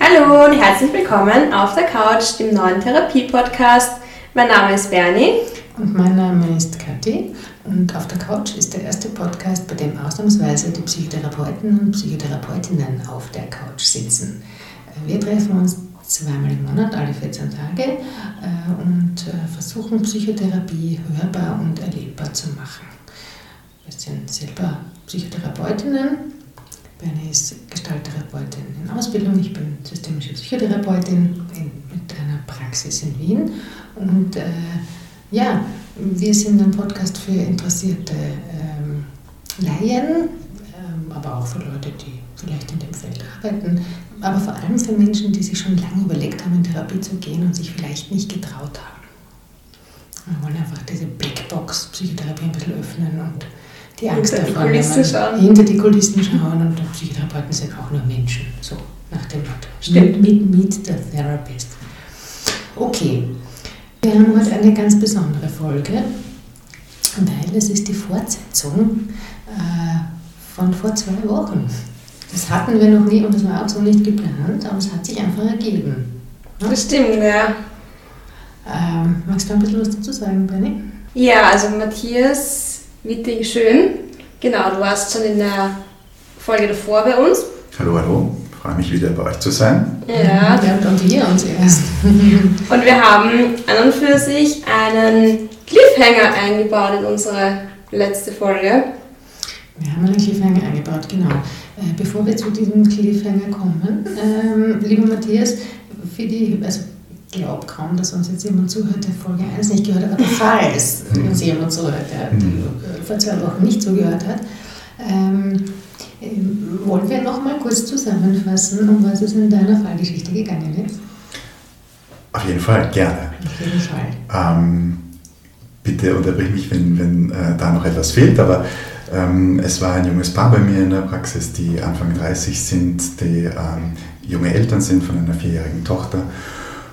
Hallo und herzlich willkommen auf der Couch, dem neuen Therapie-Podcast. Mein Name ist Bernie. Und mein Name ist Kathi. Und auf der Couch ist der erste Podcast, bei dem ausnahmsweise die Psychotherapeuten und Psychotherapeutinnen auf der Couch sitzen. Wir treffen uns zweimal im Monat, alle 14 Tage, äh, und äh, versuchen Psychotherapie hörbar und erlebbar zu machen. Wir sind selber Psychotherapeutinnen. Bernie ist Gestalttherapeutin in Ausbildung, ich bin systemische Psychotherapeutin in, mit einer Praxis in Wien. Und äh, ja, wir sind ein Podcast für interessierte ähm, Laien, ähm, aber auch für Leute, die vielleicht in dem Feld arbeiten, aber vor allem für Menschen, die sich schon lange überlegt haben, in Therapie zu gehen und sich vielleicht nicht getraut haben. Wir wollen einfach diese Blackbox Psychotherapie ein bisschen öffnen und die Angst Hinter die davor Kulissen nehmen. schauen. Hinter die Kulissen schauen und Psychotherapeuten sind auch nur Menschen, so nach dem Motto. Stimmt. Meet, meet the therapist. Okay, wir haben heute eine ganz besondere Folge, weil es ist die Fortsetzung äh, von vor zwei Wochen. Das hatten wir noch nie und das war auch so nicht geplant, aber es hat sich einfach ergeben. Das stimmt, ja. Ähm, magst du ein bisschen was dazu sagen, Benny? Ja, also Matthias Wittig schön. Genau, du warst schon in der Folge davor bei uns. Hallo, hallo. Freue mich wieder bei euch zu sein. Ja. ja und wir uns erst. Und wir haben an und für sich einen Cliffhanger eingebaut in unsere letzte Folge. Wir haben einen Cliffhanger eingebaut, genau. Äh, bevor wir zu diesem Cliffhanger kommen, ähm, lieber Matthias, für die, also glaube kaum, dass uns jetzt jemand zuhört, der Folge 1 nicht gehört hat, aber falls uns jemand zuhört, der äh, vor zwei Wochen nicht zugehört hat, ähm, ähm, wollen wir noch mal kurz zusammenfassen, um was es in deiner Fallgeschichte gegangen ist? Auf jeden Fall, gerne. Auf jeden Fall. Ähm, bitte unterbrich mich, wenn, wenn äh, da noch etwas fehlt, aber ähm, es war ein junges Paar bei mir in der Praxis, die Anfang 30 sind, die ähm, junge Eltern sind von einer vierjährigen Tochter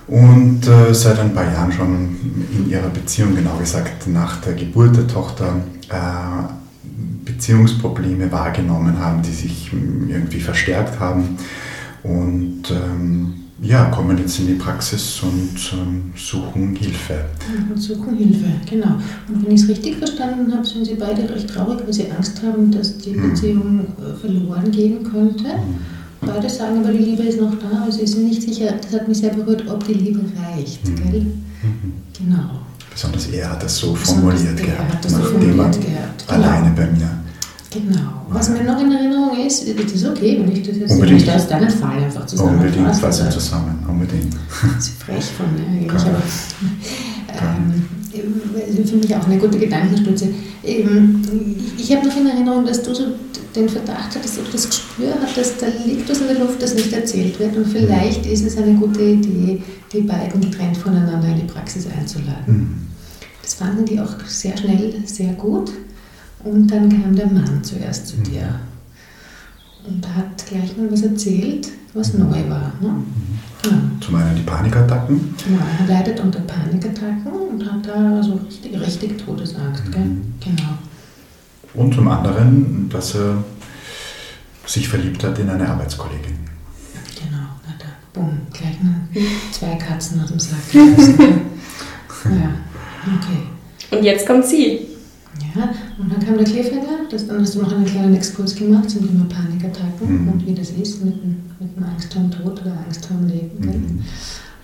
und äh, seit ein paar Jahren schon in ihrer Beziehung, genau gesagt nach der Geburt der Tochter, äh, Beziehungsprobleme wahrgenommen haben, die sich irgendwie verstärkt haben und ähm, ja, kommen jetzt in die Praxis und ähm, suchen Hilfe. Und suchen Hilfe, genau. Und wenn ich es richtig verstanden habe, sind Sie beide recht traurig, weil Sie Angst haben, dass die Mhm. Beziehung äh, verloren gehen könnte. Beide sagen aber, die Liebe ist noch da, aber Sie sind nicht sicher, das hat mich sehr berührt, ob die Liebe reicht, Mhm. gell? Mhm. Genau. Besonders er hat das so Besonders formuliert er gehabt, hat das so formuliert er gehabt, genau. alleine bei mir. Genau. Was mir noch in Erinnerung ist, es ist okay, wenn ich das jetzt Unbedingt. nicht aus deinem Fall einfach zusammenfasse. Unbedingt fassen also- zusammen, unbedingt. Das ist frech von mir eigentlich, Klar. aber ähm, für mich auch eine gute Gedankenstütze. Ähm, ich habe noch in Erinnerung, dass du so den Verdacht hattest oder das Gespür hattest, da liegt was in der Luft, das nicht erzählt wird und vielleicht ist es eine gute Idee, die beiden getrennt voneinander in die Praxis einzuladen. Mhm. Das fanden die auch sehr schnell sehr gut und dann kam der Mann zuerst zu dir und hat gleich mal was erzählt, was neu war. Ne? Genau. Zum einen die Panikattacken. Genau, er leidet unter Panikattacken und hat da so richtig, richtig Todesangst. Gell? Mhm. Genau. Und zum anderen, dass er sich verliebt hat in eine Arbeitskollegin. Genau, hat er, bumm, gleich mal zwei Katzen aus dem Sack ja, okay. Und jetzt kommt sie. Ja, und dann kam der Cliffhanger, das, dann hast du noch einen kleinen Exkurs gemacht zum Thema Panikattacken Mhm. und wie das ist mit, dem- mit dem Angst vor dem Tod oder Angst vor dem Leben. Mhm.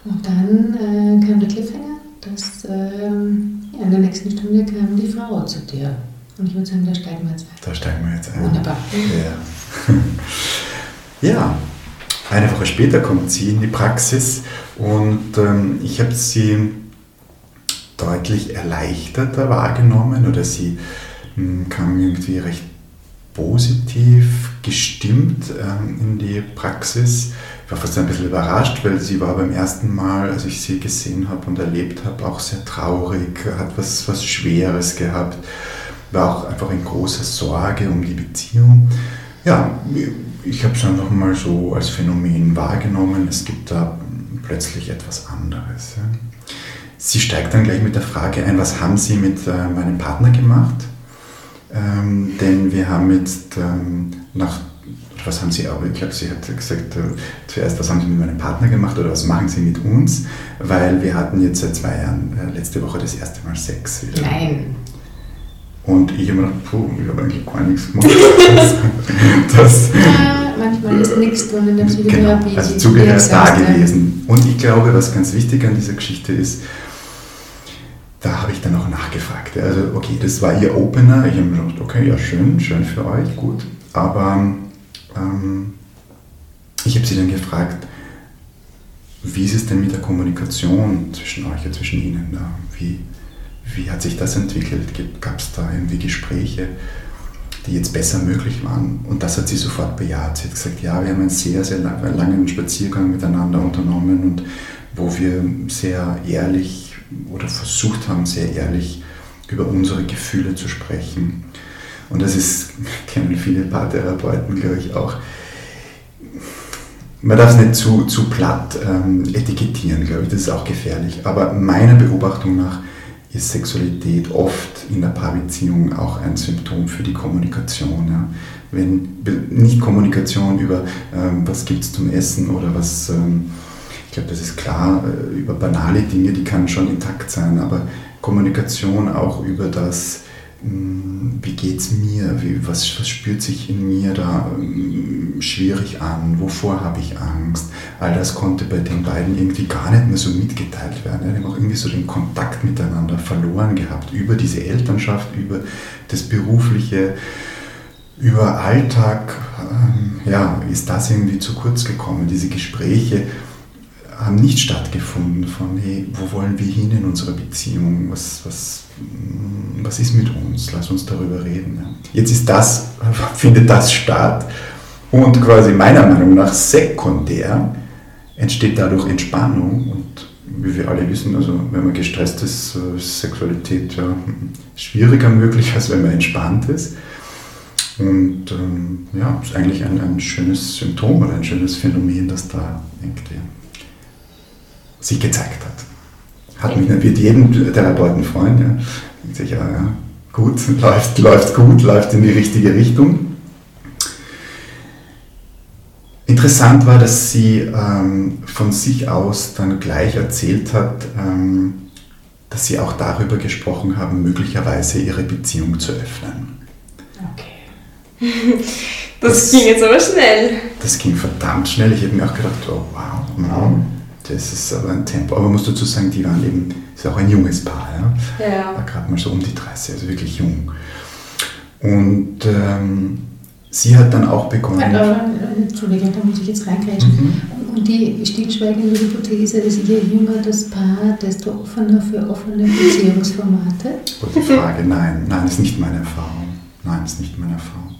Und dann äh, kam der Cliffhanger, dass ja, in der nächsten Stunde kam die Frau zu dir. Und ich würde sagen, da steigen wir jetzt ein. Da steigen wir jetzt ein. Wunderbar. Ja. ja, eine Woche später kommt sie in die Praxis und ähm, ich habe sie deutlich erleichterter wahrgenommen oder sie mh, kam irgendwie recht positiv gestimmt ähm, in die Praxis. Ich war fast ein bisschen überrascht, weil sie war beim ersten Mal, als ich sie gesehen habe und erlebt habe, auch sehr traurig, hat was, was Schweres gehabt, war auch einfach in großer Sorge um die Beziehung. Ja, ich habe es einfach mal so als Phänomen wahrgenommen, es gibt da plötzlich etwas anderes. Ja. Sie steigt dann gleich mit der Frage ein, was haben Sie mit äh, meinem Partner gemacht? ähm, denn wir haben jetzt ähm, nach, was haben Sie auch, ich glaube, Sie hat gesagt, äh, zuerst, was haben Sie mit meinem Partner gemacht oder was machen Sie mit uns, weil wir hatten jetzt seit zwei Jahren äh, letzte Woche das erste Mal Sex wieder. Nein. Und ich habe mir gedacht, puh, ich habe eigentlich gar nichts gemacht. das, Ja, manchmal ist nichts drin in der Genau, Psychotherapie. also die Zugehör ist da gewesen. Und ich glaube, was ganz wichtig an dieser Geschichte ist, da habe ich dann auch nachgefragt. Also, okay, das war ihr Opener. Ich habe mir gedacht, okay, ja, schön, schön für euch, gut. Aber ähm, ich habe sie dann gefragt, wie ist es denn mit der Kommunikation zwischen euch und zwischen ihnen? Wie, wie hat sich das entwickelt? Gab es da irgendwie Gespräche, die jetzt besser möglich waren? Und das hat sie sofort bejaht. Sie hat gesagt, ja, wir haben einen sehr, sehr lang- langen Spaziergang miteinander unternommen und wo wir sehr ehrlich oder versucht haben, sehr ehrlich über unsere Gefühle zu sprechen. Und das ist, kennen viele Paartherapeuten, glaube ich, auch. Man darf es nicht zu, zu platt ähm, etikettieren, glaube ich, das ist auch gefährlich. Aber meiner Beobachtung nach ist Sexualität oft in der Paarbeziehung auch ein Symptom für die Kommunikation. Ja. Wenn nicht Kommunikation über ähm, was gibt es zum Essen oder was, ähm, ich glaube, das ist klar, äh, über banale Dinge, die kann schon intakt sein, aber Kommunikation auch über das, wie geht es mir, wie, was, was spürt sich in mir da mh, schwierig an, wovor habe ich Angst, all das konnte bei den beiden irgendwie gar nicht mehr so mitgeteilt werden. Die haben auch irgendwie so den Kontakt miteinander verloren gehabt, über diese Elternschaft, über das Berufliche, über Alltag, ähm, ja, ist das irgendwie zu kurz gekommen. Diese Gespräche haben nicht stattgefunden von, hey, wo wollen wir hin in unserer Beziehung? Was, was, was ist mit uns? Lass uns darüber reden. Ja. Jetzt ist das, findet das statt und quasi meiner Meinung nach sekundär entsteht dadurch Entspannung und wie wir alle wissen, also wenn man gestresst ist, ist Sexualität ja, schwieriger möglich, als wenn man entspannt ist. Und ähm, ja, ist eigentlich ein, ein schönes Symptom oder ein schönes Phänomen, das da irgendwie sich gezeigt hat. Hat mich wird jedem Therapeuten freuen. Ja. Denkt sich, ja, ja, gut, läuft, läuft gut, läuft in die richtige Richtung. Interessant war, dass sie ähm, von sich aus dann gleich erzählt hat, ähm, dass sie auch darüber gesprochen haben, möglicherweise ihre Beziehung zu öffnen. Okay. Das ging jetzt aber schnell. Das ging verdammt schnell. Ich habe mir auch gedacht, oh wow, mhm, das ist aber ein Tempo. Aber man muss dazu sagen, die waren eben, ist auch ein junges Paar, ja. Ja. war gerade mal so um die 30, also wirklich jung. Und ähm, sie hat dann auch begonnen. Aber, äh, Entschuldigung, da muss ich jetzt reingrätschen. Mhm. Und die stillschweigende Hypothese ist, je jünger das Paar, desto offener für offene Beziehungsformate. Und die Frage, nein, nein, ist nicht meine Erfahrung. Nein, ist nicht meine Erfahrung.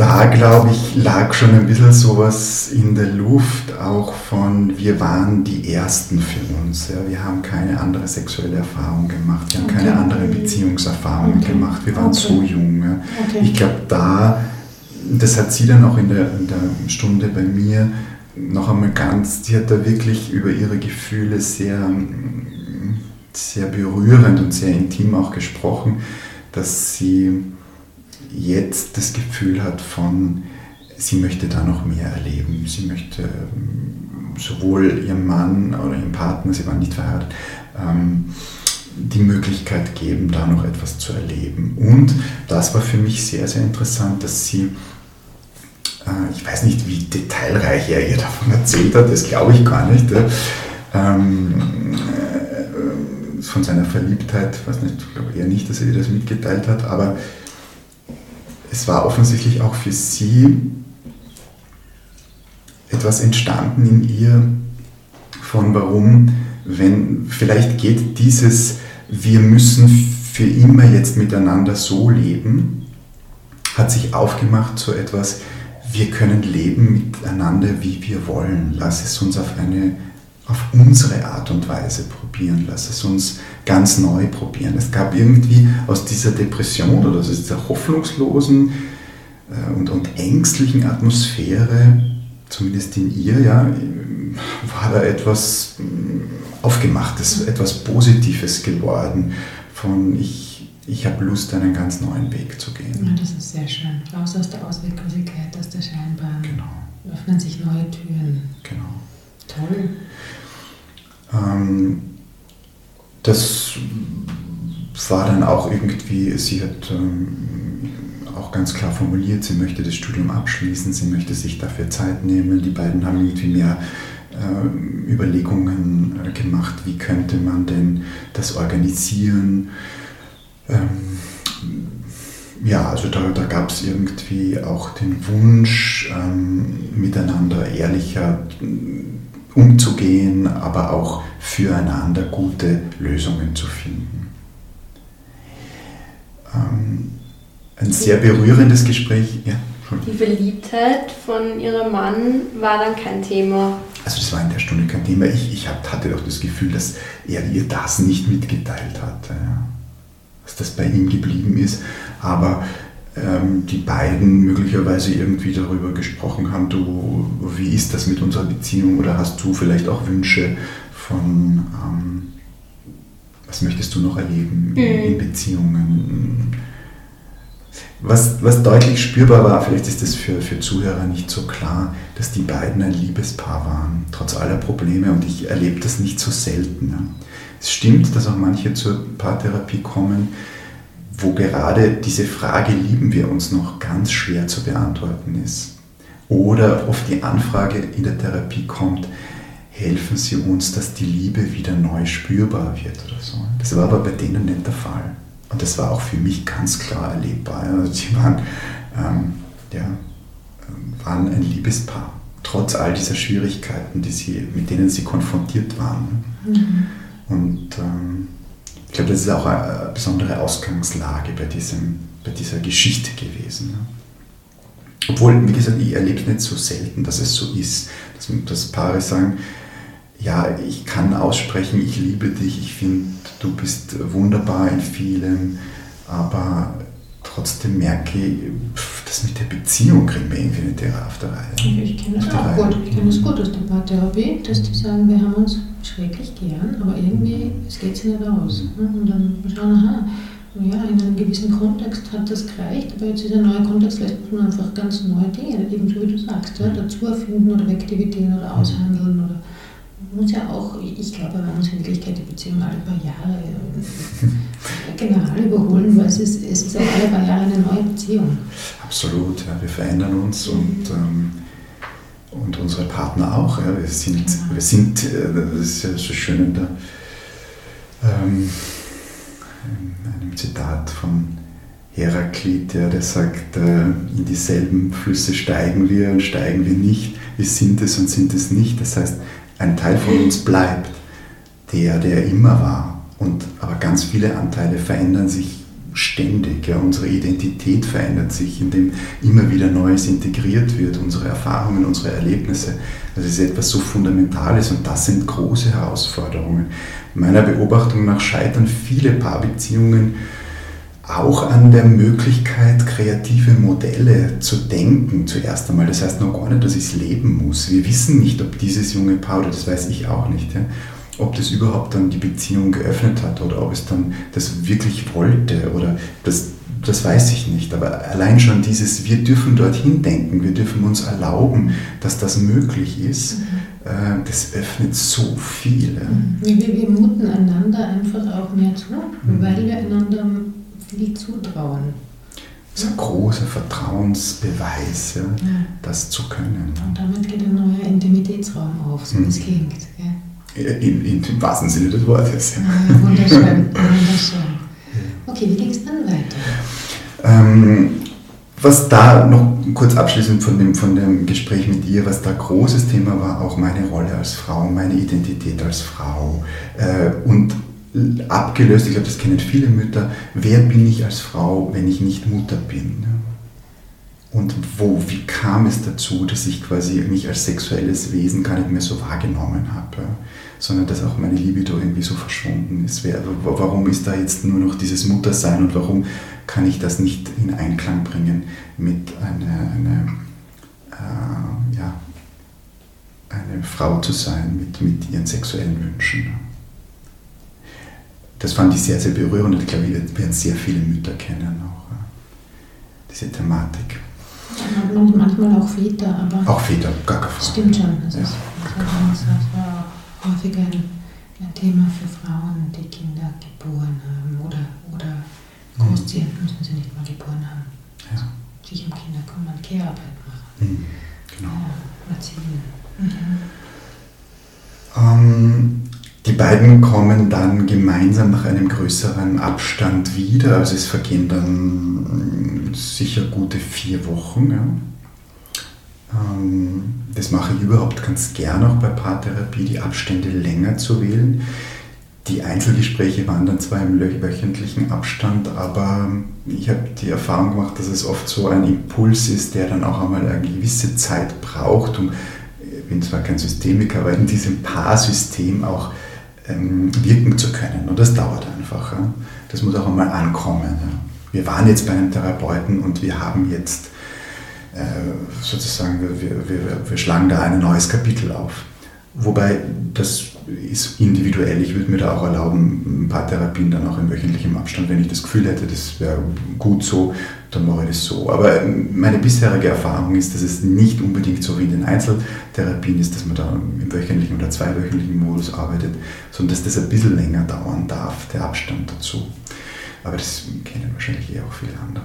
Da, glaube ich, lag schon ein bisschen sowas in der Luft, auch von, wir waren die Ersten für uns. Ja. Wir haben keine andere sexuelle Erfahrung gemacht, wir haben keine Okay. anderen Beziehungserfahrungen Okay. gemacht, wir waren Okay. so jung. Ja. Ich glaube, da, das hat sie dann auch in der, in der Stunde bei mir noch einmal ganz, sie hat da wirklich über ihre Gefühle sehr, sehr berührend und sehr intim auch gesprochen, dass sie jetzt das Gefühl hat von, sie möchte da noch mehr erleben. Sie möchte ähm, sowohl ihrem Mann oder ihrem Partner, sie waren nicht verheiratet, ähm, die Möglichkeit geben, da noch etwas zu erleben. Und das war für mich sehr, sehr interessant, dass sie, äh, ich weiß nicht, wie detailreich er ihr davon erzählt hat, das glaube ich gar nicht, ähm, äh, von seiner Verliebtheit, ich weiß nicht, ich glaube eher nicht, dass er ihr das mitgeteilt hat, aber es war offensichtlich auch für sie etwas entstanden in ihr von warum, wenn vielleicht geht dieses, wir müssen für immer jetzt miteinander so leben, hat sich aufgemacht zu etwas, wir können leben miteinander, wie wir wollen. Lass es uns auf eine auf unsere Art und Weise probieren. Lass es uns ganz neu probieren. Es gab irgendwie aus dieser Depression oder aus dieser hoffnungslosen äh, und, und ängstlichen Atmosphäre, zumindest in ihr, ja, war da etwas mh, Aufgemachtes, etwas Positives geworden. Von ich, ich habe Lust, einen ganz neuen Weg zu gehen. Ja, das ist sehr schön. Raus aus der Ausweglosigkeit, aus der Scheinbahn. Genau. Öffnen sich neue Türen. Genau. Toll. Ähm, das war dann auch irgendwie, sie hat ähm, auch ganz klar formuliert, sie möchte das Studium abschließen, sie möchte sich dafür Zeit nehmen. Die beiden haben irgendwie mehr äh, Überlegungen äh, gemacht, wie könnte man denn das organisieren. Ähm, ja, also da, da gab es irgendwie auch den Wunsch, ähm, miteinander ehrlicher umzugehen, aber auch füreinander gute Lösungen zu finden. Ähm, ein sehr berührendes Gespräch. Ja, Die Verliebtheit von ihrem Mann war dann kein Thema. Also das war in der Stunde kein Thema. Ich, ich hatte doch das Gefühl, dass er ihr das nicht mitgeteilt hatte. Ja. Dass das bei ihm geblieben ist. Aber ähm, die beiden möglicherweise irgendwie darüber gesprochen haben, du, wie ist das mit unserer Beziehung oder hast du vielleicht auch Wünsche von, ähm, was möchtest du noch erleben in, in Beziehungen? Was, was deutlich spürbar war, vielleicht ist das für, für Zuhörer nicht so klar, dass die beiden ein Liebespaar waren, trotz aller Probleme und ich erlebe das nicht so selten. Ja. Es stimmt, dass auch manche zur Paartherapie kommen, wo gerade diese Frage, lieben wir uns noch, ganz schwer zu beantworten ist. Oder oft die Anfrage in der Therapie kommt, helfen Sie uns, dass die Liebe wieder neu spürbar wird oder so. Das war aber bei denen nicht der Fall. Und das war auch für mich ganz klar erlebbar. Also sie waren, ähm, ja, waren ein Liebespaar, trotz all dieser Schwierigkeiten, die sie, mit denen sie konfrontiert waren. Mhm. Und ähm, ich glaube, das ist auch eine besondere Ausgangslage bei, diesem, bei dieser Geschichte gewesen. Obwohl, wie gesagt, ich erlebe nicht so selten, dass es so ist, dass, dass Paare sagen, ja, ich kann aussprechen, ich liebe dich, ich finde, du bist wunderbar in vielem, aber trotzdem merke ich, das mit der Beziehung kriegen wir irgendwie nicht auf der Reihe. Ich kenne das auch gut. Ich kenne das gut aus der Paartherapie, dass die sagen, wir haben uns schrecklich gern, aber irgendwie, es geht sich nicht aus. Und dann schauen, aha, ja, in einem gewissen Kontext hat das gereicht, aber jetzt ist ein neuer Kontext, vielleicht muss man einfach ganz neue Dinge, eben so wie du sagst, ja, dazu erfinden oder wegdividieren oder aushandeln oder muss ja auch, ich glaube, man muss in Wirklichkeit die Beziehung alle paar Jahre general überholen, weil es ist, es ist auch alle paar Jahre eine neue Beziehung. Absolut, ja, wir verändern uns und, ähm, und unsere Partner auch. Ja, wir, sind, genau. wir sind, äh, das ist ja so schön in, der, ähm, in einem Zitat von Heraklit, ja, der sagt, äh, in dieselben Flüsse steigen wir und steigen wir nicht. Wir sind es und sind es nicht. Das heißt, ein Teil von uns bleibt, der, der immer war. Und, aber ganz viele Anteile verändern sich ständig. Ja. Unsere Identität verändert sich, indem immer wieder Neues integriert wird, unsere Erfahrungen, unsere Erlebnisse. Das ist etwas so Fundamentales und das sind große Herausforderungen. Meiner Beobachtung nach scheitern viele Paarbeziehungen auch an der Möglichkeit, kreative Modelle zu denken zuerst einmal. Das heißt noch gar nicht, dass ich es leben muss. Wir wissen nicht, ob dieses junge Paar, oder das weiß ich auch nicht, ja, ob das überhaupt dann die Beziehung geöffnet hat oder ob es dann das wirklich wollte oder das, das weiß ich nicht. Aber allein schon dieses, wir dürfen dorthin denken, wir dürfen uns erlauben, dass das möglich ist, mhm. Äh, das öffnet so viel. Wir, wir muten einander einfach auch mehr zu, mhm. weil wir einander viel zutrauen. Das ist ein großer Vertrauensbeweis, ja, ja. das zu können. Und damit geht ein neuer Intimitätsraum auf, so wie es mhm. klingt. In, in, Im wahrsten Sinne des Wortes. Ja, wunderschön, wunderschön. Okay, wie ging es dann weiter? Ähm, was da noch kurz abschließend von dem, von dem Gespräch mit dir, was da großes Thema war, auch meine Rolle als Frau, meine Identität als Frau äh, und abgelöst, ich glaube, das kennen viele Mütter, wer bin ich als Frau, wenn ich nicht Mutter bin? Und wo, wie kam es dazu, dass ich quasi mich als sexuelles Wesen gar nicht mehr so wahrgenommen habe, sondern dass auch meine Libido irgendwie so verschwunden ist? Warum ist da jetzt nur noch dieses Muttersein und warum kann ich das nicht in Einklang bringen mit einer, eine, äh, ja, eine Frau zu sein, mit, mit ihren sexuellen Wünschen? Das fand ich sehr, sehr berührend und ich glaube, wir werden sehr viele Mütter kennen auch, diese Thematik. Ja, manchmal auch Väter, aber. Auch Väter, gar keine Frage. Stimmt schon. Das Ja. ist, das war häufiger ein, ein Thema für Frauen, die Kinder geboren haben oder, oder großziehen, müssen sie nicht mal geboren haben. Ja. Sich um Kinder kümmern, Care-Arbeit machen. Mhm. Genau. Ja, erziehen. Mhm. Ähm, die beiden kommen dann gemeinsam nach einem größeren Abstand wieder, also es vergehen dann sicher gute vier Wochen. Ja. Ähm, das mache ich überhaupt ganz gern auch bei Paartherapie, die Abstände länger zu wählen. Die Einzelgespräche waren dann zwar im wöchentlichen Abstand, aber ich habe die Erfahrung gemacht, dass es oft so ein Impuls ist, der dann auch einmal eine gewisse Zeit braucht, um ich bin zwar kein Systemiker, aber in diesem Paarsystem auch ähm, wirken zu können. Und das dauert einfach. Ja. Das muss auch einmal ankommen. Ja. Wir waren jetzt bei einem Therapeuten und wir haben jetzt äh, sozusagen, wir, wir, wir schlagen da ein neues Kapitel auf. Wobei das ist individuell. Ich würde mir da auch erlauben, ein paar Therapien dann auch in wöchentlichem Abstand, wenn ich das Gefühl hätte, das wäre gut so, dann mache ich das so. Aber meine bisherige Erfahrung ist, dass es nicht unbedingt so wie in den Einzeltherapien ist, dass man da im wöchentlichen oder zweiwöchentlichen Modus arbeitet, sondern dass das ein bisschen länger dauern darf, der Abstand dazu. Aber das kennen wahrscheinlich eh auch viele andere.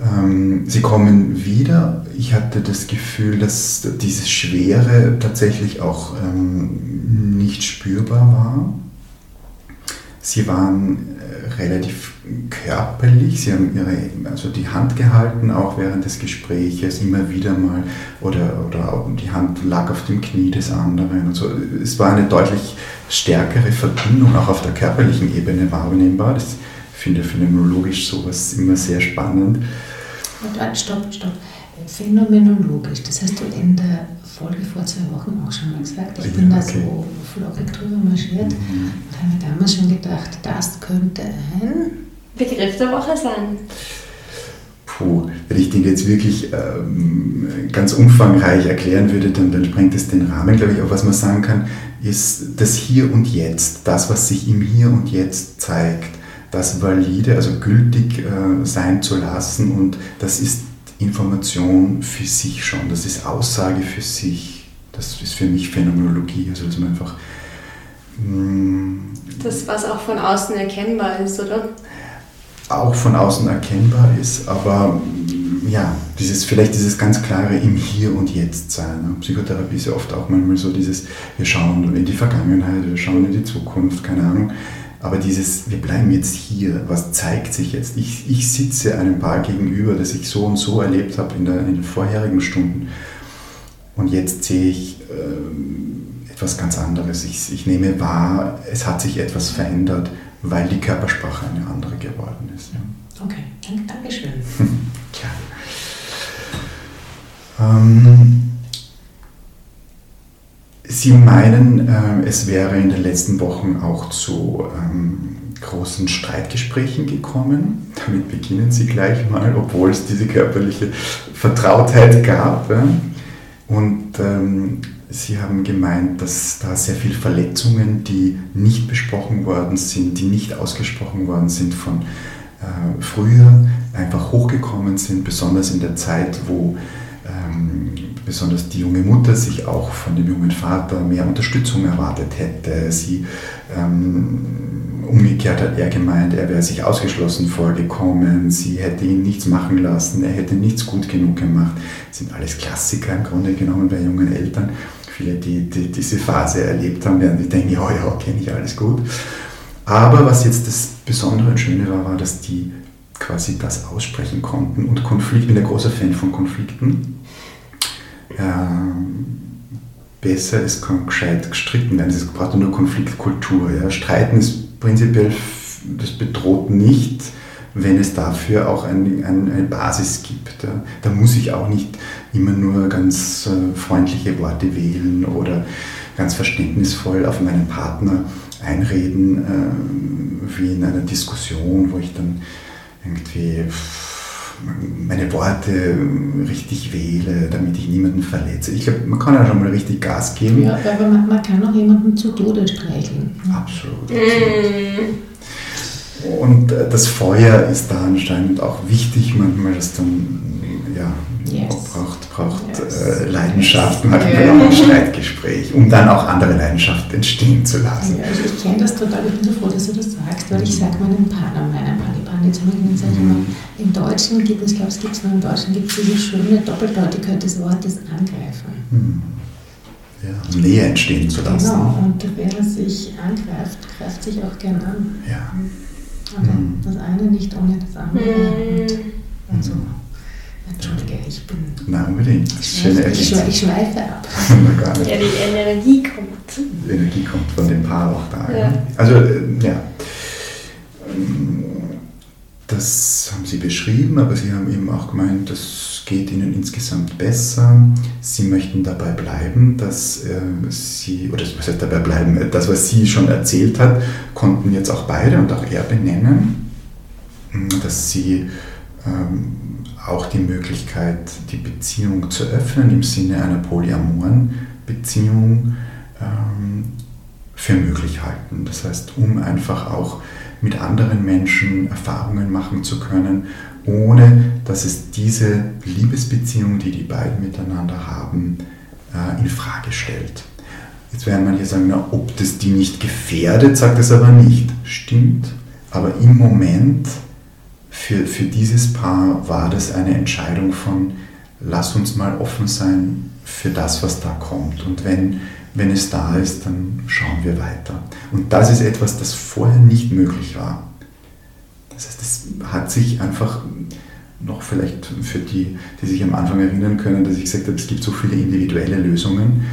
Ähm, sie kommen wieder. Ich hatte das Gefühl, dass dieses Schwere tatsächlich auch ähm, nicht spürbar war. Sie waren äh, relativ körperlich, sie haben ihre, also die Hand gehalten, auch während des Gespräches, immer wieder mal, oder, oder die Hand lag auf dem Knie des anderen. Und so. Es war eine deutlich stärkere Verbindung, auch auf der körperlichen Ebene wahrnehmbar. Das finde phänomenologisch sowas immer sehr spannend. Und, äh, stopp, stopp. Phänomenologisch, das hast du in der Folge vor zwei Wochen auch schon mal gesagt. Ich bin Ja, da okay. so flockig drüber marschiert Mhm. und habe mir damals schon gedacht, das könnte ein. Begriff der Woche sein. Puh, wenn ich den jetzt wirklich ähm, ganz umfangreich erklären würde, dann, dann sprengt es den Rahmen, glaube ich. Aber was man sagen kann, ist das Hier und Jetzt, das, was sich im Hier und Jetzt zeigt, das valide, also gültig äh, sein zu lassen und das ist Information für sich schon, das ist Aussage für sich. Das ist für mich Phänomenologie, also dass man einfach mh, Das, was auch von außen erkennbar ist, oder? auch von außen erkennbar ist, aber mm, ja, dieses, vielleicht dieses ganz klare im Hier und Jetzt sein. Ne? Psychotherapie ist ja oft auch manchmal so dieses, wir schauen in die Vergangenheit, wir schauen in die Zukunft, keine Ahnung. Aber dieses, wir bleiben jetzt hier, was zeigt sich jetzt? Ich, ich sitze einem Paar gegenüber, das ich so und so erlebt habe in, der, in den vorherigen Stunden. Und jetzt sehe ich ähm, etwas ganz anderes. Ich, ich nehme wahr, es hat sich etwas verändert, weil die Körpersprache eine andere geworden ist. Ja. Okay, danke, Dankeschön. Tja. Ähm, Sie meinen, äh, es wäre in den letzten Wochen auch zu ähm, großen Streitgesprächen gekommen. Damit beginnen Sie gleich mal, obwohl es diese körperliche Vertrautheit gab. Ja? Und ähm, Sie haben gemeint, dass da sehr viele Verletzungen, die nicht besprochen worden sind, die nicht ausgesprochen worden sind von äh, früher, einfach hochgekommen sind, besonders in der Zeit, wo ähm, besonders die junge Mutter sich auch von dem jungen Vater mehr Unterstützung erwartet hätte. Sie ähm, umgekehrt hat er gemeint, er wäre sich ausgeschlossen vorgekommen, sie hätte ihn nichts machen lassen, er hätte nichts gut genug gemacht. Das sind alles Klassiker im Grunde genommen bei jungen Eltern. Viele, die, die diese Phase erlebt haben, werden sich denken, ja, ja, kenne ich alles gut. Aber was jetzt das Besondere und Schöne war, war, dass die quasi das aussprechen konnten und Konflikt, ich bin ein großer Fan von Konflikten. Ähm, besser, es kann gescheit gestritten werden. Es braucht nur Konfliktkultur. Ja. Streiten ist prinzipiell, das bedroht nicht, wenn es dafür auch ein, ein, eine Basis gibt. Ja. Da muss ich auch nicht immer nur ganz äh, freundliche Worte wählen oder ganz verständnisvoll auf meinen Partner einreden, äh, wie in einer Diskussion, wo ich dann irgendwie meine Worte richtig wähle, damit ich niemanden verletze. Ich glaube, man kann ja schon mal richtig Gas geben. Ja, aber man, man kann auch jemanden zu Tode streicheln. Absolut. absolut. Und äh, das Feuer ist da anscheinend auch wichtig, manchmal das dann ja, yes. braucht, braucht yes. äh, Leidenschaft, manchmal yeah. auch ein Streitgespräch, um dann auch andere Leidenschaften entstehen zu lassen. Ja, also ich kenne das total, ich bin so froh, dass du das sagst, weil ich sage meinen Partnern, meinen Pani-Pani zu mir, sage mhm. im Deutschen gibt es, ich glaube es gibt es nur im Deutschen, gibt es diese schöne Doppeldeutigkeit des Wortes angreifen. Mhm. Ja, Nähe entstehen zu lassen. Genau, und wer sich angreift, greift sich auch gern an. Ja. Aber mhm. das eine nicht ohne das andere. Mhm. Und, und so. Entschuldige, ich bin. Nein, unbedingt. Schöne ich, ich, ich schweife ab. ja, die Energie kommt. Die Energie kommt von dem Paar auch da. Ja. Also, äh, ja. Das haben Sie beschrieben, aber Sie haben eben auch gemeint, das geht Ihnen insgesamt besser. Sie möchten dabei bleiben, dass äh, Sie, oder was heißt dabei bleiben, das, was sie schon erzählt hat, konnten jetzt auch beide und auch er benennen, dass Sie ähm, auch die Möglichkeit, die Beziehung zu öffnen im Sinne einer polyamoren Beziehung ähm, für möglich halten. Das heißt, um einfach auch mit anderen Menschen Erfahrungen machen zu können, ohne dass es diese Liebesbeziehung, die die beiden miteinander haben, äh, in Frage stellt. Jetzt werden manche sagen, na, ob das die nicht gefährdet, sagt es aber nicht. Stimmt, aber im Moment für, für dieses Paar war das eine Entscheidung von, lass uns mal offen sein für das, was da kommt. Und wenn, wenn es da ist, dann schauen wir weiter. Und das ist etwas, das vorher nicht möglich war. Das heißt, es hat sich einfach noch vielleicht für die, die sich am Anfang erinnern können, dass ich gesagt habe, es gibt so viele individuelle Lösungen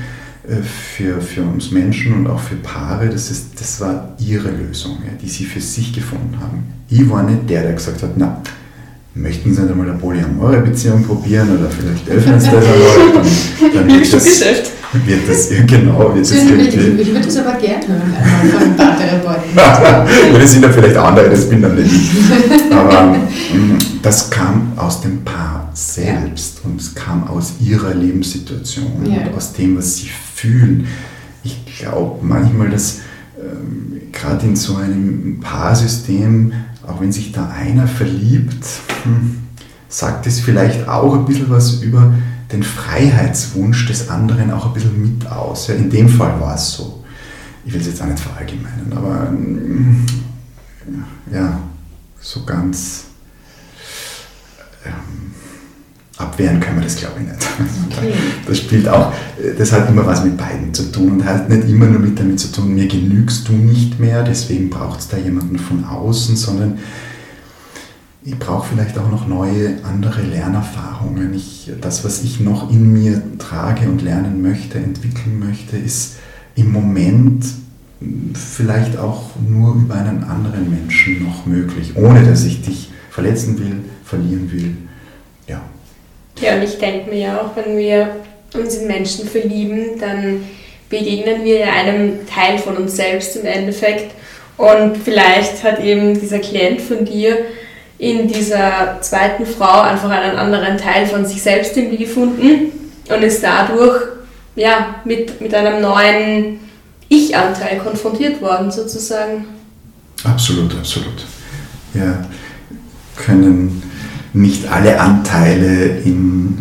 äh, für, für uns Menschen und auch für Paare, das, ist, das war ihre Lösung, ja, die sie für sich gefunden haben. Ich war nicht der, der gesagt hat, na, möchten Sie nicht einmal eine polyamore Beziehung probieren oder vielleicht öffnen Sie das einmal, dann, dann wird, das, wird das, genau, wird das irgendwie... Ich würde das aber gerne hören, einmal von Paartherapeuten. das sind ja vielleicht andere, das bin dann nicht ich. Aber mm, das kam aus dem Paar selbst und es kam aus ihrer Lebenssituation ja. und aus dem, was sie fühlen. Ich glaube manchmal, dass ähm, gerade in so einem Paarsystem, auch wenn sich da einer verliebt, hm, sagt es vielleicht auch ein bisschen was über den Freiheitswunsch des anderen auch ein bisschen mit aus. Ja, in dem Fall war es so. Ich will es jetzt auch nicht verallgemeinern, aber hm, ja, so ganz ähm, abwehren können wir das, glaube ich, nicht. Okay. Das spielt auch, das hat immer was mit beiden zu tun und hat nicht immer nur mit damit zu tun, mir genügst du nicht mehr, deswegen braucht es da jemanden von außen, sondern ich brauche vielleicht auch noch neue, andere Lernerfahrungen. Ich, das, was ich noch in mir trage und lernen möchte, entwickeln möchte, ist im Moment vielleicht auch nur über einen anderen Menschen noch möglich, ohne dass ich dich verletzen will, verlieren will. Ja. Ja, und ich denke mir ja auch, wenn wir uns in Menschen verlieben, dann begegnen wir ja einem Teil von uns selbst im Endeffekt. Und vielleicht hat eben dieser Klient von dir in dieser zweiten Frau einfach einen anderen Teil von sich selbst irgendwie gefunden und ist dadurch ja, mit, mit einem neuen Ich-Anteil konfrontiert worden, sozusagen. Absolut, absolut. Ja, können nicht alle Anteile in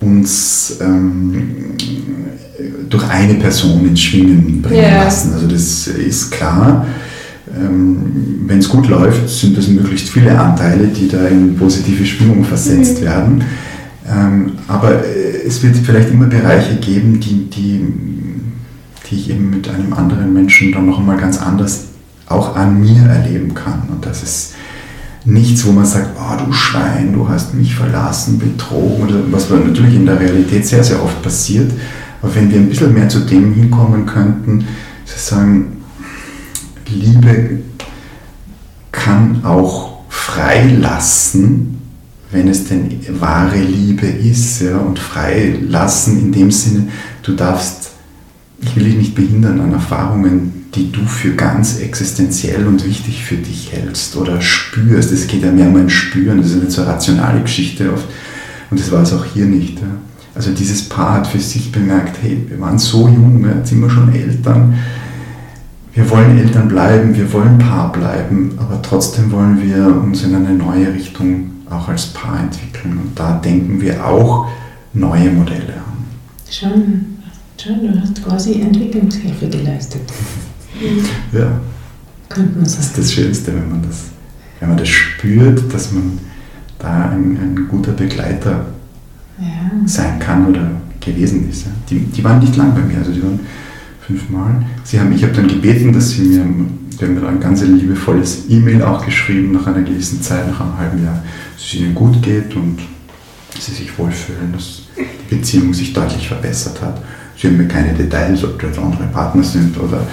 uns ähm, durch eine Person ins Schwingen bringen yeah. lassen. Also das ist klar. Ähm, Wenn es gut läuft, sind das möglichst viele Anteile, die da in positive Schwingung versetzt mhm. werden. Ähm, aber äh, es wird vielleicht immer Bereiche geben, die, die, die ich eben mit einem anderen Menschen dann noch einmal ganz anders auch an mir erleben kann. Und das ist nichts, wo man sagt, oh du Schwein, du hast mich verlassen, betrogen, was natürlich in der Realität sehr, sehr oft passiert. Aber wenn wir ein bisschen mehr zu dem hinkommen könnten, zu sagen, Liebe kann auch freilassen, wenn es denn wahre Liebe ist. Ja? Und freilassen in dem Sinne, du darfst ich will dich nicht behindern an Erfahrungen, die du für ganz existenziell und wichtig für dich hältst oder spürst. Es geht ja mehr um ein Spüren, das ist nicht so eine rationale Geschichte oft. Und das war es auch hier nicht. Ja. Also dieses Paar hat für sich bemerkt, hey, wir waren so jung, jetzt sind wir schon Eltern. Wir wollen Eltern bleiben, wir wollen Paar bleiben, aber trotzdem wollen wir uns in eine neue Richtung auch als Paar entwickeln. Und da denken wir auch neue Modelle an. Schon, schon du hast quasi Entwicklungshilfe geleistet. Ja. Könnte man Das ist sagen. das Schönste, wenn man das, wenn man das spürt, dass man da ein, ein guter Begleiter Ja. sein kann oder gewesen ist. Die, die waren nicht lang bei mir, also die waren fünfmal. Sie haben, ich habe dann gebeten, dass sie mir, die haben mir ein ganz liebevolles E-Mail auch geschrieben nach einer gewissen Zeit, nach einem halben Jahr, dass es ihnen gut geht und sie sich wohlfühlen, dass die Beziehung sich deutlich verbessert hat. Sie haben mir keine Details, ob das andere Partner sind oder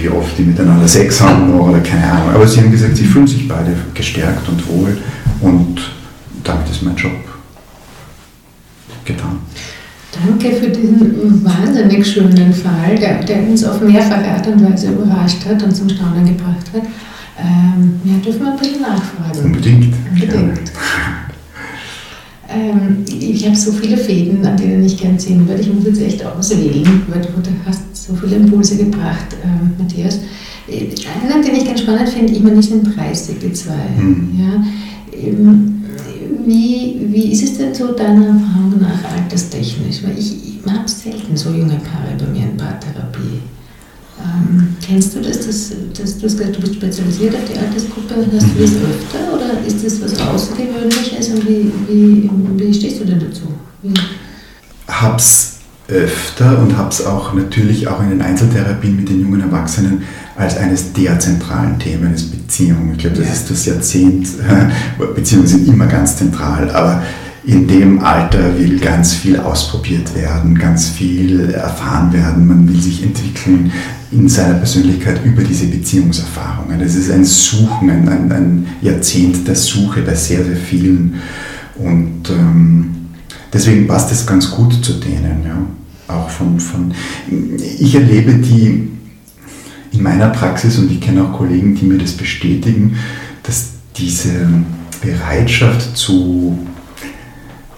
wie oft die miteinander Sex haben oder keine Ahnung. Aber sie haben gesagt, sie fühlen sich beide gestärkt und wohl und damit ist mein Job getan. Danke für diesen wahnsinnig schönen Fall, der, der uns auf mehrfache Art und Weise überrascht hat und zum Staunen gebracht hat. Ähm, ja, dürfen wir ein bisschen nachfragen? Unbedingt. Unbedingt. Ähm, ich habe so viele Fäden, an denen ich gern ziehen würde. Ich muss jetzt echt auswählen, weil du, du hast so viele Impulse gebracht, ähm, Matthias. Äh, Einen, den ich ganz spannend finde, ich meine, die sind 30, die zwei. Mhm. Ja, ähm, wie, wie ist es denn so deiner Erfahrung nach alterstechnisch? Weil ich, ich habe selten so junge Paare bei mir in Paartherapie. Ähm, kennst du das, dass, dass du hast gesagt, du bist spezialisiert auf die Altersgruppe? Hast du das öfter oder ist das was Außergewöhnliches und wie, wie, wie stehst du denn dazu? Wie? hab's öfter und hab's auch natürlich auch in den Einzeltherapien mit den jungen Erwachsenen als eines der zentralen Themen ist Beziehung. Ich glaube, das Ja. ist das Jahrzehnt, Beziehungen sind immer ganz zentral, aber in dem Alter will ganz viel ausprobiert werden, ganz viel erfahren werden, man will sich entwickeln in seiner Persönlichkeit über diese Beziehungserfahrungen. Es ist ein Suchen, ein, ein, ein Jahrzehnt der Suche bei sehr, sehr vielen und ähm, deswegen passt es ganz gut zu denen. Ja. Auch von, von, ich erlebe die in meiner Praxis und ich kenne auch Kollegen, die mir das bestätigen, dass diese Bereitschaft zu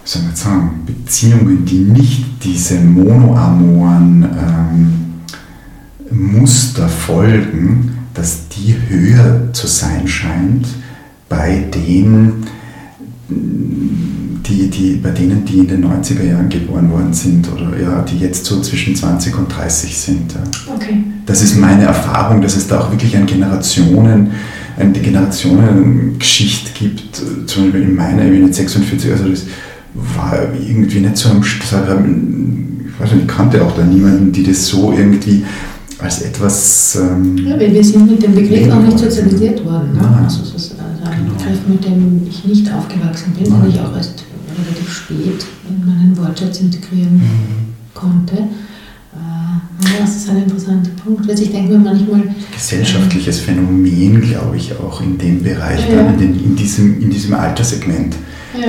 wie soll man sagen, Beziehungen, die nicht diese monoamoren ähm, Muster folgen, dass die höher zu sein scheint bei den die, die, bei denen, die in den 90er Jahren geboren worden sind oder ja, die jetzt so zwischen 20 und 30 sind. Ja. Okay. Das ist meine Erfahrung, dass es da auch wirklich ein Generationen, eine Generationengeschichte gibt. Zum Beispiel in meiner, ich bin jetzt 46, also das war irgendwie nicht so am Start. Ich weiß nicht, ich kannte auch da niemanden, die das so irgendwie als etwas. Ähm, Ja, weil wir sind mit dem Begriff auch nicht sozialisiert worden. Ne? Nein. Also das ist also ein Genau. Begriff, mit dem ich nicht aufgewachsen bin, Nein. den ich auch erst relativ spät in meinen Wortschatz integrieren konnte. Äh, ja, das ist ein interessanter Punkt. Also ich denke mir manchmal, gesellschaftliches Phänomen, glaube ich, auch in dem Bereich, Ja. dann in, den, in, diesem, in diesem Alterssegment.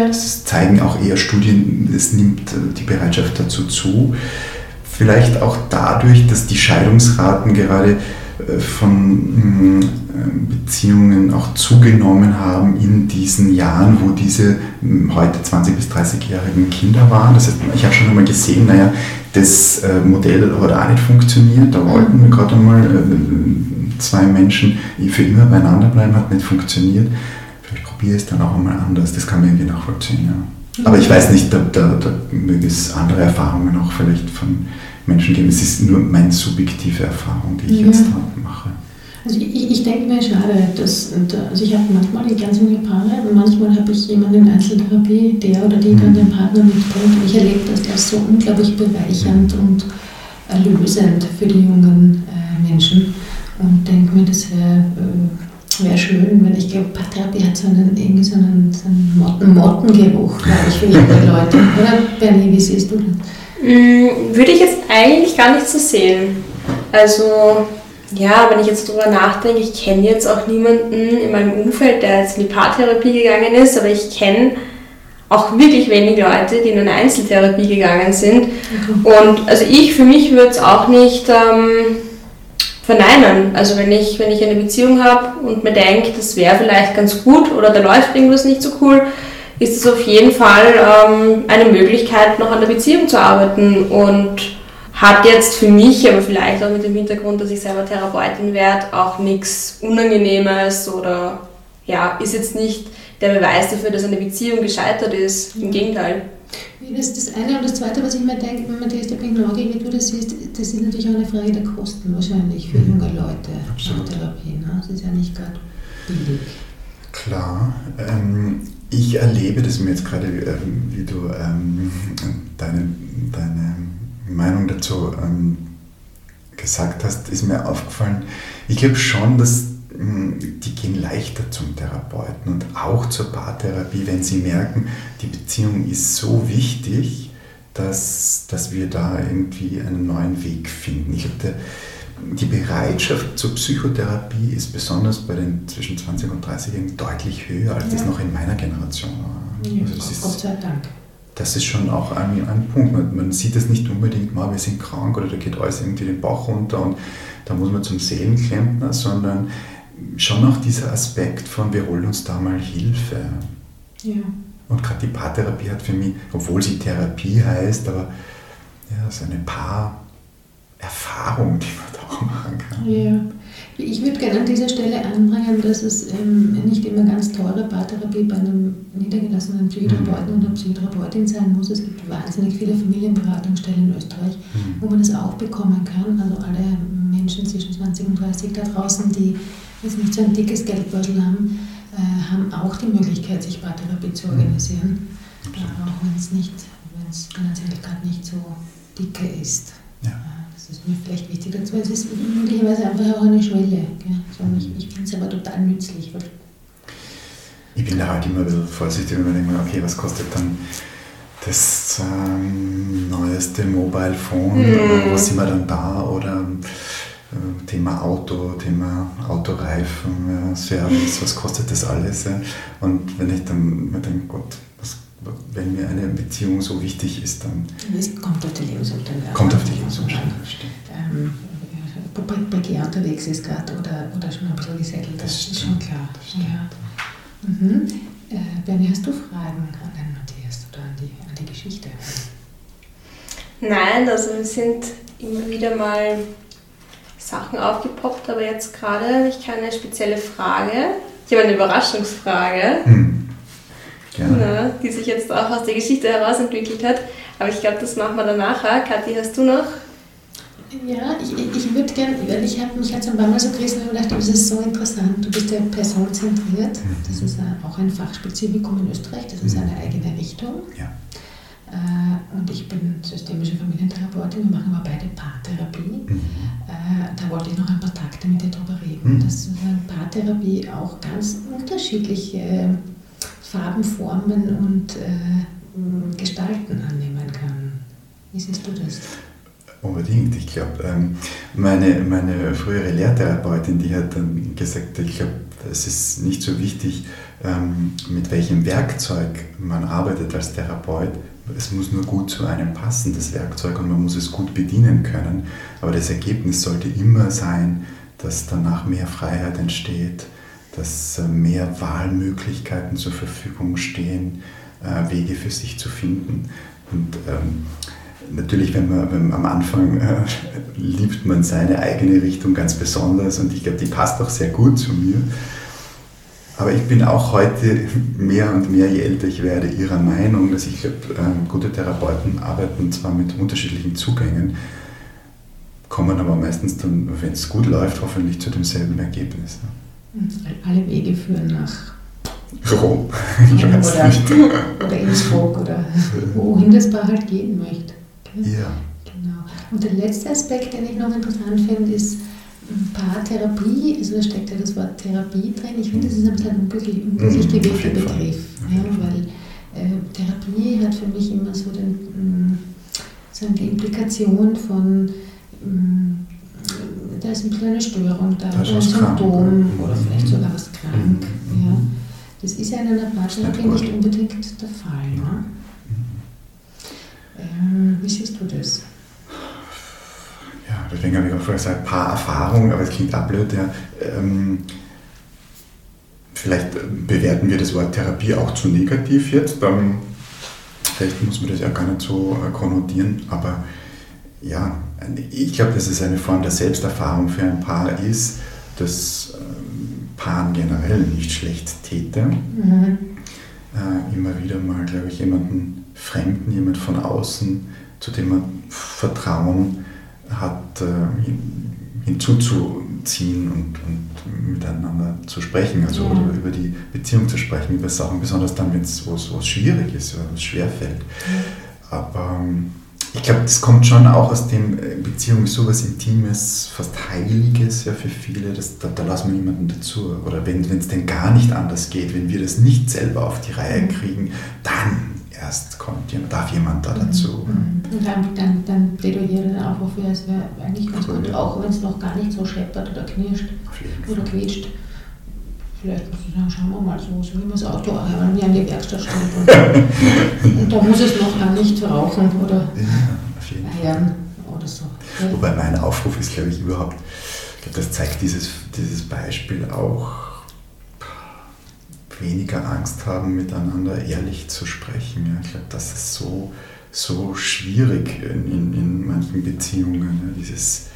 Das zeigen auch eher Studien, es nimmt äh, die Bereitschaft dazu zu. Vielleicht auch dadurch, dass die Scheidungsraten gerade äh, von mh, äh, Beziehungen auch zugenommen haben in diesen Jahren, wo diese mh, heute 20- bis 30-jährigen Kinder waren. Das heißt, ich habe schon einmal gesehen, naja, das äh, Modell hat auch nicht funktioniert. Da wollten wir gerade einmal zwei Menschen für immer beieinander bleiben, hat nicht funktioniert. Ich es dann auch einmal anders. Das kann man irgendwie nachvollziehen. Ja. Aber ich weiß nicht, da, da, da möge es andere Erfahrungen auch vielleicht von Menschen geben. Es ist nur meine subjektive Erfahrung, die ich Ja. jetzt mache. Also ich, ich denke mir schade, dass, äh, also ich habe manchmal ganz junge Paare, und manchmal habe ich jemanden in Einzeltherapie, der oder die dann den Partner mitbringt. Und ich erlebe das als so unglaublich bereichernd und erlösend für die jungen äh, Menschen. Und denke mir, das wäre äh, wär schön, wenn ich glaube, Paartherapie hat so einen, irgendwie so einen, so einen Motten, Mottengeruch, glaube ich, für junge Leute. Oder Bernie, wie siehst du das? Mm, Würde ich jetzt eigentlich gar nicht so sehen. Also, ja, wenn ich jetzt drüber nachdenke, ich kenne jetzt auch niemanden in meinem Umfeld, der jetzt in die Paartherapie gegangen ist, aber ich kenne auch wirklich wenig Leute, die in eine Einzeltherapie gegangen sind. Und also ich für mich würde es auch nicht ähm, verneinen. Also wenn ich, wenn ich eine Beziehung habe und mir denke, das wäre vielleicht ganz gut oder da läuft irgendwas nicht so cool, ist es auf jeden Fall ähm, eine Möglichkeit, noch an der Beziehung zu arbeiten und hat jetzt für mich, aber vielleicht auch mit dem Hintergrund, dass ich selber Therapeutin werde, auch nichts Unangenehmes oder ja, ist jetzt nicht der Beweis dafür, dass eine Beziehung gescheitert ist. Im Gegenteil. Das ist das eine. Und das zweite, was ich mir denke, wenn Matthias der Pingnagi, wie du das siehst, das ist natürlich auch eine Frage der Kosten wahrscheinlich für junge Leute. Absolut. Therapie. Ne? Das ist ja nicht gerade billig. Klar. Ähm, ich erlebe das mir jetzt gerade, ähm, wie du ähm, deine, deine Meinung dazu ähm, gesagt hast, ist mir aufgefallen. Ich glaube schon, dass die gehen leichter zum Therapeuten und auch zur Paartherapie, wenn sie merken, die Beziehung ist so wichtig, dass, dass wir da irgendwie einen neuen Weg finden. Ich glaube, die Bereitschaft zur Psychotherapie ist besonders bei den zwischen 20 und 30-Jährigen deutlich höher, als das Ja. noch in meiner Generation war. Ja, Also das, ist, Gott sei Dank. das ist schon auch ein, ein Punkt. Man, man sieht das nicht unbedingt mal, wir sind krank oder da geht alles irgendwie den Bach runter und da muss man zum Seelenklempner, sondern schon auch dieser Aspekt von wir holen uns da mal Hilfe. Ja. Und gerade die Paartherapie hat für mich, obwohl sie Therapie heißt, aber ja, so eine Paarerfahrung, die man da auch machen kann. Ja. Ich würde gerne an dieser Stelle anbringen, dass es ähm, nicht immer ganz teure Paartherapie bei einem niedergelassenen Psychotherapeuten oder Psychotherapeutin sein muss. Es gibt wahnsinnig viele Familienberatungsstellen in Österreich, Mhm. wo man das auch bekommen kann. Also alle Menschen zwischen 20 und 30 da draußen, die jetzt nicht so ein dickes Geldbörsel haben, äh, haben auch die Möglichkeit, sich Paartherapie zu organisieren. Äh, auch wenn es nicht, wenn es finanziell gerade nicht so dicke ist. Ja. Äh, Das ist mir vielleicht wichtig dazu. Es ist möglicherweise einfach auch eine Schwelle. Gell? So, ich ich finde es aber total nützlich. Weil Ich bin da halt immer ein bisschen vorsichtig und denke mir, okay, was kostet dann das ähm, neueste Mobile Phone? Mhm. Wo sind wir dann da? Oder Thema Auto, Thema Autoreifen, Service, was kostet das alles? Und wenn ich dann mir denke, Gott, was, wenn mir eine Beziehung so wichtig ist, dann es kommt auf die Lebensumstände an. kommt auf die Lebensumstände. Man prekär unterwegs ist gerade oder, oder schon ein bisschen gesettelt, das, Das ist schon klar. Ja. Mhm. Äh, Bernie, hast du Fragen an den Matthias oder an die, an die Geschichte? Nein, also es sind immer wieder mal Sachen aufgepoppt, aber jetzt gerade habe ich keine spezielle Frage. Ich habe eine Überraschungsfrage, Hm. Gerne. ne, die sich jetzt auch aus der Geschichte heraus entwickelt hat. Aber ich glaube, das machen wir dann nachher. Kathi, hast du noch? Ja, ich, ich- würde gerne, weil ich habe mich jetzt ein paar Mal so gerissen und gedacht, das ist so interessant. Du bist ja personenzentriert. Das ist auch ein Fachspezifikum in Österreich. Das ist Mhm. eine eigene Richtung. Ja. Äh, Und ich bin systemische Familientherapeutin. Wir machen aber beide Paartherapie. Mhm. Äh, Da wollte ich noch ein paar Takte mit dir drüber reden. Mhm. Dass äh, Paartherapie auch ganz unterschiedliche Farben, Formen und äh, Gestalten annehmen kann. Wie siehst du das? Unbedingt. Ich glaube, ähm, meine, meine frühere Lehrtherapeutin, die hat dann gesagt, ich glaube, es ist nicht so wichtig, ähm, mit welchem Werkzeug man arbeitet als Therapeut. Es muss nur gut zu einem passen, das Werkzeug, und man muss es gut bedienen können. Aber das Ergebnis sollte immer sein, dass danach mehr Freiheit entsteht, dass äh, mehr Wahlmöglichkeiten zur Verfügung stehen, äh, Wege für sich zu finden. Und ähm, natürlich, wenn man, wenn man am Anfang äh, liebt man seine eigene Richtung ganz besonders und ich glaube, die passt auch sehr gut zu mir. Aber ich bin auch heute mehr und mehr, je älter ich werde, ihrer Meinung, dass ich glaube, ähm, gute Therapeuten arbeiten zwar mit unterschiedlichen Zugängen, kommen aber meistens dann, wenn es gut läuft, hoffentlich zu demselben Ergebnis. Alle Wege führen nach Rom, ich weiß oder, nicht. oder Innsbruck oder wohin das Paar halt gehen möchte. Ja. Genau. Und der letzte Aspekt, den ich noch interessant finde, ist Paartherapie. Also da steckt ja das Wort Therapie drin. Ich finde, das ist ein bisschen ein Mhm, Fall. Begriff. Auf Ja, weil äh, Therapie hat für mich immer so, den, mm, so die Implikation von, mm, da ist ein bisschen eine Störung da, Da oder ein. Symptom Mhm. oder vielleicht sogar was krank. Mhm. Ja. Das ist ja in einer Paartherapie nicht, nicht unbedingt der Fall. Ne? Ähm, wie siehst du das? Deswegen habe ich auch vorher gesagt, Paarerfahrung, aber es klingt auch blöd. Ja. Ähm, vielleicht bewerten wir das Wort Therapie auch zu negativ jetzt. Ähm, vielleicht muss man das ja gar nicht so äh, konnotieren, aber ja, ich glaube, dass es eine Form der Selbsterfahrung für ein Paar ist, das ähm, Paaren generell nicht schlecht täte. Mhm. Äh, immer wieder mal, glaube ich, jemanden Fremden, jemand von außen, zu dem man Vertrauen hat, äh, hinzuzuziehen und, und miteinander zu sprechen, also ja. über, die Beziehung zu sprechen, über Sachen, besonders dann, wenn es schwierig ist oder was schwerfällt. Aber ähm, ich glaube, das kommt schon auch aus dem, äh, Beziehung ist sowas Intimes, fast Heiliges ja für viele, das, da, da lassen wir niemanden dazu. Oder wenn es denn gar nicht anders geht, wenn wir das nicht selber auf die Reihe mhm. kriegen, dann erst kommt jemand, darf jemand da dazu. Mhm. Und dann, dann, dann plädiere dann auch wofür, es wäre eigentlich ganz gut, auch wenn es noch gar nicht so scheppert oder knirscht oder quietscht. Vielleicht muss ich sagen, schauen wir mal so, so wie man das Auto an die Werkstatt stellt. Und, und da muss es noch gar nicht rauchen oder ja, oder so. Wobei mein Aufruf ist, glaube ich, überhaupt, ich glaube, das zeigt dieses, dieses Beispiel auch, weniger Angst haben, miteinander ehrlich zu sprechen. Ja. Ich glaube, das ist so, so schwierig in, in, in manchen Beziehungen. Ja. Dieses,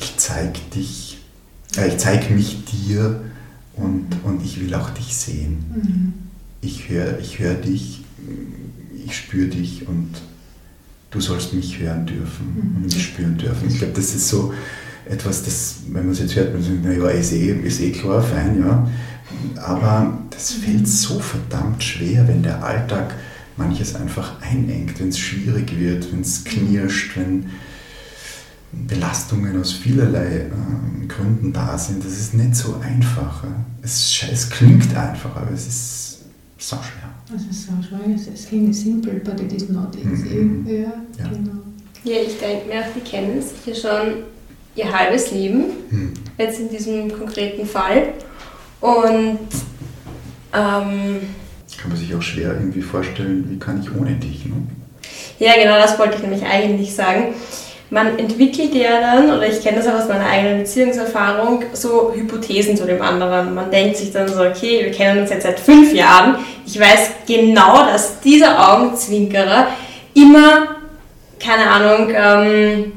ich zeige dich, äh, ich zeige mich dir und, und ich will auch dich sehen. Mhm. Ich höre ich hör dich, ich spüre dich und du sollst mich hören dürfen mhm. und mich spüren dürfen. Ich glaube, das ist so etwas, das, wenn man es jetzt hört, man sagt, naja, ist eh, ist eh klar, fein, ja. Aber das fällt so verdammt schwer, wenn der Alltag manches einfach einengt, wenn es schwierig wird, wenn es knirscht, wenn Belastungen aus vielerlei äh, Gründen da sind. Das ist nicht so einfach. Es, es klingt einfach, aber es ist so schwer. Es ist so schwer. Es klingt simpel, but it is not easy. Mhm. Ja, ja. Genau. ja, ich denke mir, die kennen sicher schon ihr halbes Leben, mhm. jetzt in diesem konkreten Fall. Und ähm, kann man sich auch schwer irgendwie vorstellen, wie kann ich ohne dich? Ne? Ja, genau, das wollte ich nämlich eigentlich sagen man entwickelt ja dann, oder ich kenne das auch aus meiner eigenen Beziehungserfahrung, so Hypothesen zu dem anderen. Man denkt sich dann so, okay, wir kennen uns jetzt seit fünf Jahren. Ich weiß genau, dass dieser Augenzwinkerer immer, keine Ahnung, ähm,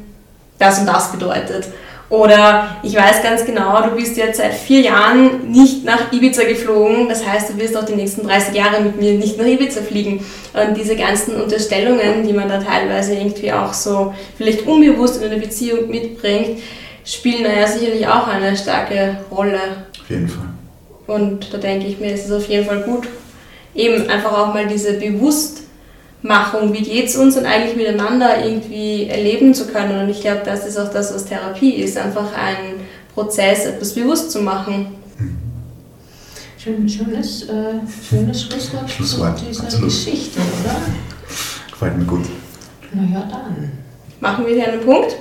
das und das bedeutet. Oder ich weiß ganz genau, du bist jetzt seit vier Jahren nicht nach Ibiza geflogen, das heißt, du wirst auch die nächsten 30 Jahre mit mir nicht nach Ibiza fliegen. Und diese ganzen Unterstellungen, die man da teilweise irgendwie auch so vielleicht unbewusst in einer Beziehung mitbringt, spielen da ja sicherlich auch eine starke Rolle. Auf jeden Fall. Und da denke ich mir, ist es auf jeden Fall gut, eben einfach auch mal diese bewusst Machung, wie geht es uns und eigentlich miteinander irgendwie erleben zu können. Und ich glaube, das ist auch das, was Therapie ist, einfach ein Prozess, etwas bewusst zu machen. Schön, schönes, äh, schönes Schlusswort, Schlusswort zu dieser absolut. Geschichte, oder? Gefällt mir gut. Na ja, dann. Machen wir hier einen Punkt.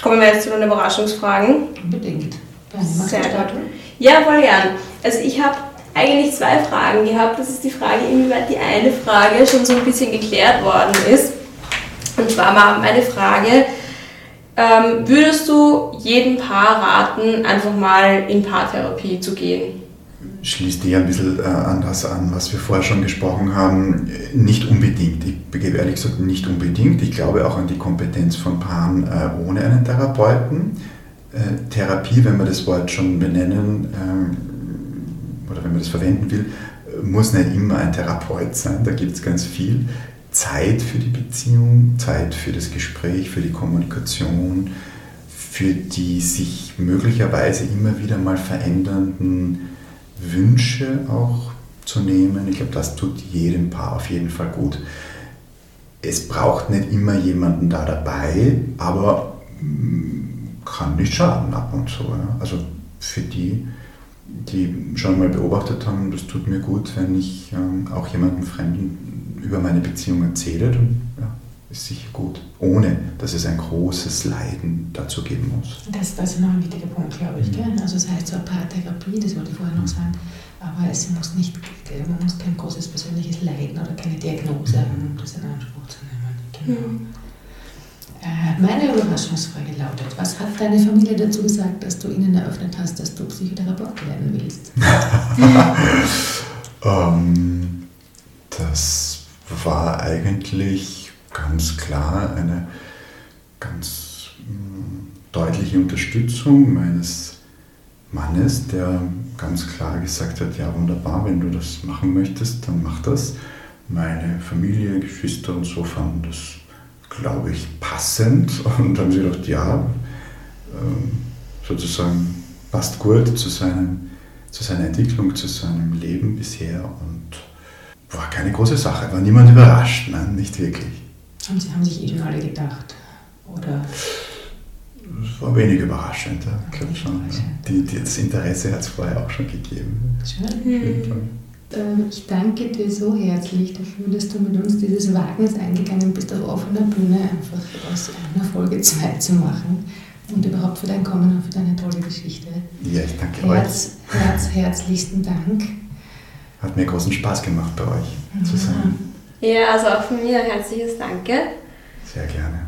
Kommen wir jetzt zu den Überraschungsfragen. Unbedingt. Sehr gut. Ja, voll gern. Also ich habe eigentlich zwei Fragen gehabt. Das ist die Frage, inwieweit die eine Frage schon so ein bisschen geklärt worden ist. Und zwar war meine Frage, ähm, würdest du jedem Paar raten, einfach mal in Paartherapie zu gehen? Schließt eher ein bisschen äh, an das an, was wir vorher schon gesprochen haben. Nicht unbedingt. Ich begebe ehrlich gesagt nicht unbedingt. Ich glaube auch an die Kompetenz von Paaren äh, ohne einen Therapeuten. Äh, Therapie, wenn wir das Wort schon benennen, ähm, oder wenn man das verwenden will, muss nicht immer ein Therapeut sein. Da gibt es ganz viel Zeit für die Beziehung, Zeit für das Gespräch, für die Kommunikation, für die sich möglicherweise immer wieder mal verändernden Wünsche auch zu nehmen. Ich glaube, das tut jedem Paar auf jeden Fall gut. Es braucht nicht immer jemanden da dabei, aber mm, kann nicht schaden ab und zu. Also für die die schon mal beobachtet haben, das tut mir gut, wenn ich ähm, auch jemandem Fremden über meine Beziehung erzähle. Und, ja, ist sicher gut, ohne dass es ein großes Leiden dazu geben muss. Das, das ist noch ein wichtiger Punkt, glaube ich. Mhm. Also das heißt so eine Paartherapie, das wollte ich vorher noch sagen, ähm, Aber es muss nicht, man muss kein großes persönliches Leiden oder keine Diagnose haben, um das in Anspruch zu nehmen. Genau. Mhm. Äh, Meine Überraschungsfrage lautet, was hat deine Familie dazu gesagt, dass du ihnen eröffnet hast, dass du Psychotherapeut werden willst? Ähm, das war eigentlich ganz klar eine ganz mm, deutliche Unterstützung meines Mannes, der ganz klar gesagt hat, ja wunderbar, wenn du das machen möchtest, dann mach das. Meine Familie, Geschwister und so fanden das, glaube ich, passend und haben sie gedacht, ja, ähm, sozusagen passt gut zu, seinem, zu seiner Entwicklung, zu seinem Leben bisher und war keine große Sache, war niemand überrascht, nein, nicht wirklich. Haben sie haben sich eh schon alle gedacht? Oder Es war wenig überraschend, ja, ich glaube schon. Ja. Die, die, das Interesse hat es vorher auch schon gegeben. schön? Ähm, Ich danke dir so herzlich dafür, dass du mit uns dieses Wagnis eingegangen bist, auf offener Bühne einfach aus einer Folge 2 zu machen und überhaupt für dein Kommen und für deine tolle Geschichte. Ja, ich danke euch. Herz, Herz, herzlichsten Dank. Hat mir großen Spaß gemacht bei euch zu sein. Ja, also auch von mir ein herzliches Danke. Sehr gerne.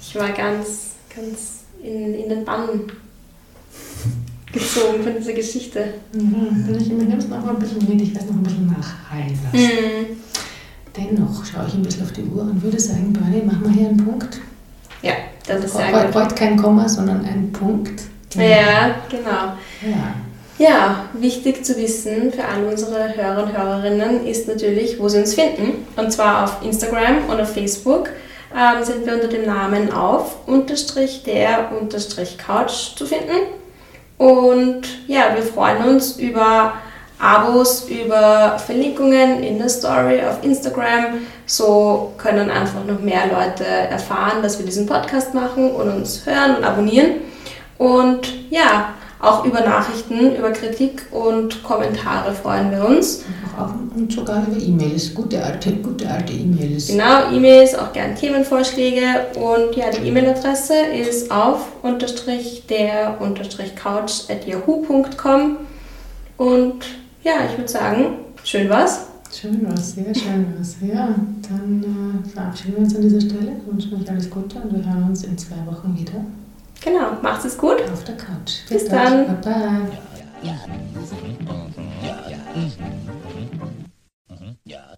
Ich war ganz, ganz in, in den Bann gezogen von dieser Geschichte. Mhm. Bin ich immer nimmst noch mal ein bisschen mit, ich werde noch ein bisschen nachhallen lassen. Mhm. Dennoch schaue ich ein bisschen auf die Uhr und würde sagen, Bernie, mach mal hier einen Punkt. Ja, das ist sehr gut. heute kein Komma, sondern ein Punkt. Ja, genau. Ja. Ja, wichtig zu wissen für alle unsere Hörer und Hörerinnen ist natürlich, wo sie uns finden. Und zwar auf Instagram und auf Facebook ähm, sind wir unter dem Namen auf unterstrich der unterstrich Couch zu finden. Und ja, wir freuen uns über Abos, über Verlinkungen in der Story auf Instagram. So können einfach noch mehr Leute erfahren, dass wir diesen Podcast machen und uns hören und abonnieren. Und ja, auch über Nachrichten, über Kritik und Kommentare freuen wir uns. Und sogar über E-Mails. Gute alte, gute alte E-Mails. Genau, E-Mails, auch gern Themenvorschläge. Und ja, die E-Mail-Adresse ist auf unterstrich der unterstrich couch at yahoo.com. Und ja, ich würde sagen, schön war's. Schön was, sehr schön was. Ja, dann äh, verabschieden wir uns an dieser Stelle, wünschen euch alles Gute und wir hören uns in zwei Wochen wieder Genau, macht es gut. Auf der Couch. Bis, Bis dann. Bye bye. Ja, ja. Ja, ja.